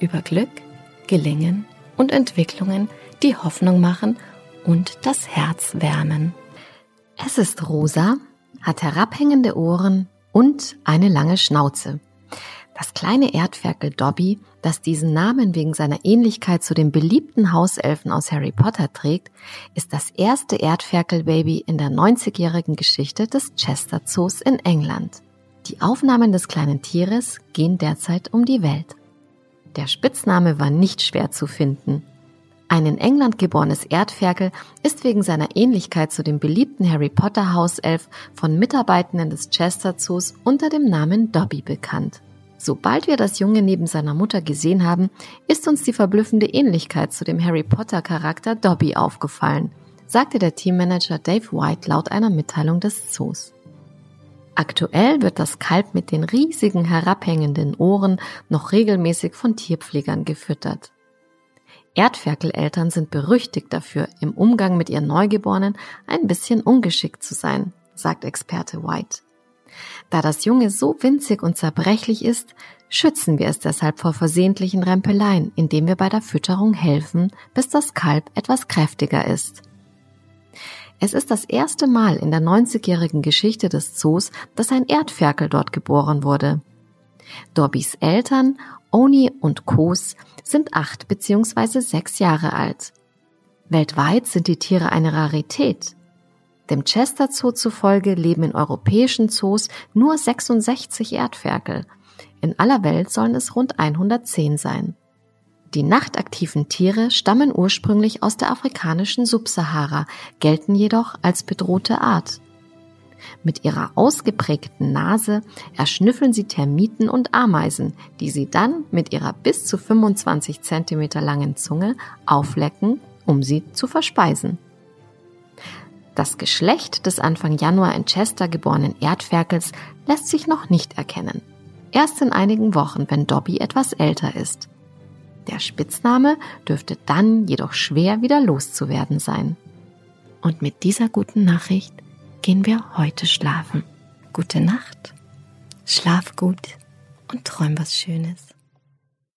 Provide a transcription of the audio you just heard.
über Glück, Gelingen und Entwicklungen, die Hoffnung machen und das Herz wärmen. Es ist rosa, hat herabhängende Ohren und eine lange Schnauze. Das kleine Erdferkel Dobby, das diesen Namen wegen seiner Ähnlichkeit zu den beliebten Hauselfen aus Harry Potter trägt, ist das erste Erdferkelbaby in der 90-jährigen Geschichte des Chester Zoos in England. Die Aufnahmen des kleinen Tieres gehen derzeit um die Welt. Der Spitzname war nicht schwer zu finden. Ein in England geborenes Erdferkel ist wegen seiner Ähnlichkeit zu dem beliebten Harry Potter Hauself von Mitarbeitenden des Chester Zoos unter dem Namen Dobby bekannt. Sobald wir das Junge neben seiner Mutter gesehen haben, ist uns die verblüffende Ähnlichkeit zu dem Harry Potter Charakter Dobby aufgefallen, sagte der Teammanager Dave White laut einer Mitteilung des Zoos. Aktuell wird das Kalb mit den riesigen herabhängenden Ohren noch regelmäßig von Tierpflegern gefüttert. Erdferkeleltern sind berüchtigt dafür, im Umgang mit ihren Neugeborenen ein bisschen ungeschickt zu sein, sagt Experte White. Da das Junge so winzig und zerbrechlich ist, schützen wir es deshalb vor versehentlichen Rempeleien, indem wir bei der Fütterung helfen, bis das Kalb etwas kräftiger ist. Es ist das erste Mal in der 90-jährigen Geschichte des Zoos, dass ein Erdferkel dort geboren wurde. Dobbys Eltern, Oni und Kos, sind acht bzw. sechs Jahre alt. Weltweit sind die Tiere eine Rarität. Dem Chester Zoo zufolge leben in europäischen Zoos nur 66 Erdferkel. In aller Welt sollen es rund 110 sein. Die nachtaktiven Tiere stammen ursprünglich aus der afrikanischen Subsahara, gelten jedoch als bedrohte Art. Mit ihrer ausgeprägten Nase erschnüffeln sie Termiten und Ameisen, die sie dann mit ihrer bis zu 25 cm langen Zunge auflecken, um sie zu verspeisen. Das Geschlecht des Anfang Januar in Chester geborenen Erdferkels lässt sich noch nicht erkennen. Erst in einigen Wochen, wenn Dobby etwas älter ist. Der Spitzname dürfte dann jedoch schwer wieder loszuwerden sein. Und mit dieser guten Nachricht gehen wir heute schlafen. Gute Nacht, schlaf gut und träum was Schönes.